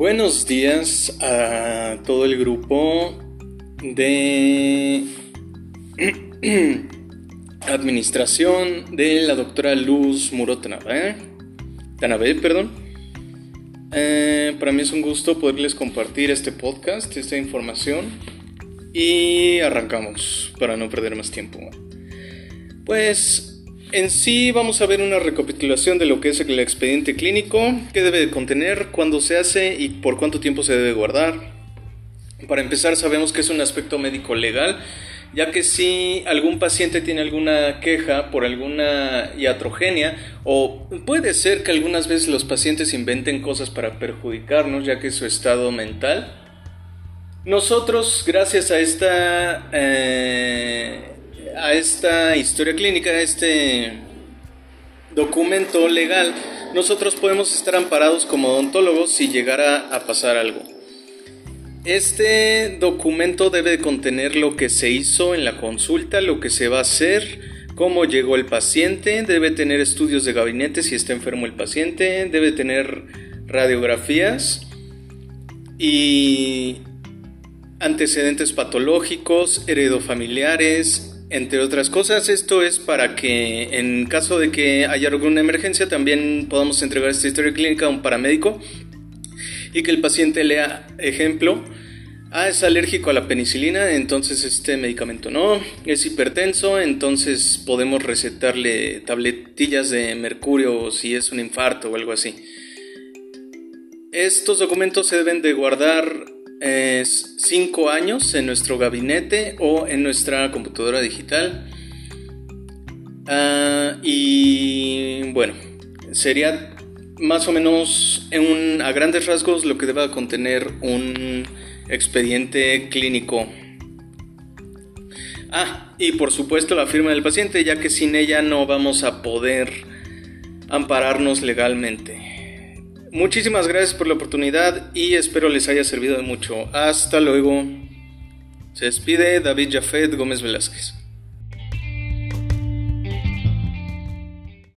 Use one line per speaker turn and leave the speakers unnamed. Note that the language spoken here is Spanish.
Buenos días a todo el grupo de administración de la doctora Luz Muro Tanabe, perdón. Eh, para mí es un gusto poderles compartir este podcast, esta información y arrancamos para no perder más tiempo. Pues en sí vamos a ver una recapitulación de lo que es el expediente clínico, qué debe de contener, cuándo se hace y por cuánto tiempo se debe guardar. Para empezar sabemos que es un aspecto médico legal, ya que si algún paciente tiene alguna queja por alguna iatrogenia o puede ser que algunas veces los pacientes inventen cosas para perjudicarnos, ya que es su estado mental. Nosotros, gracias a esta eh, esta historia clínica, este documento legal, nosotros podemos estar amparados como odontólogos si llegara a pasar algo. Este documento debe contener lo que se hizo en la consulta, lo que se va a hacer, cómo llegó el paciente, debe tener estudios de gabinete si está enfermo el paciente, debe tener radiografías y antecedentes patológicos, heredofamiliares, entre otras cosas, esto es para que en caso de que haya alguna emergencia también podamos entregar esta historia clínica a un paramédico y que el paciente lea ejemplo. Ah, es alérgico a la penicilina, entonces este medicamento no. Es hipertenso, entonces podemos recetarle tabletillas de mercurio si es un infarto o algo así. Estos documentos se deben de guardar es cinco años en nuestro gabinete o en nuestra computadora digital. Ah, y bueno, sería más o menos en a grandes rasgos lo que deba contener un expediente clínico. Ah, y por supuesto la firma del paciente, ya que sin ella no vamos a poder ampararnos legalmente. Muchísimas gracias por la oportunidad y espero les haya servido de mucho. Hasta luego. Se despide David Jafet Gómez Velázquez.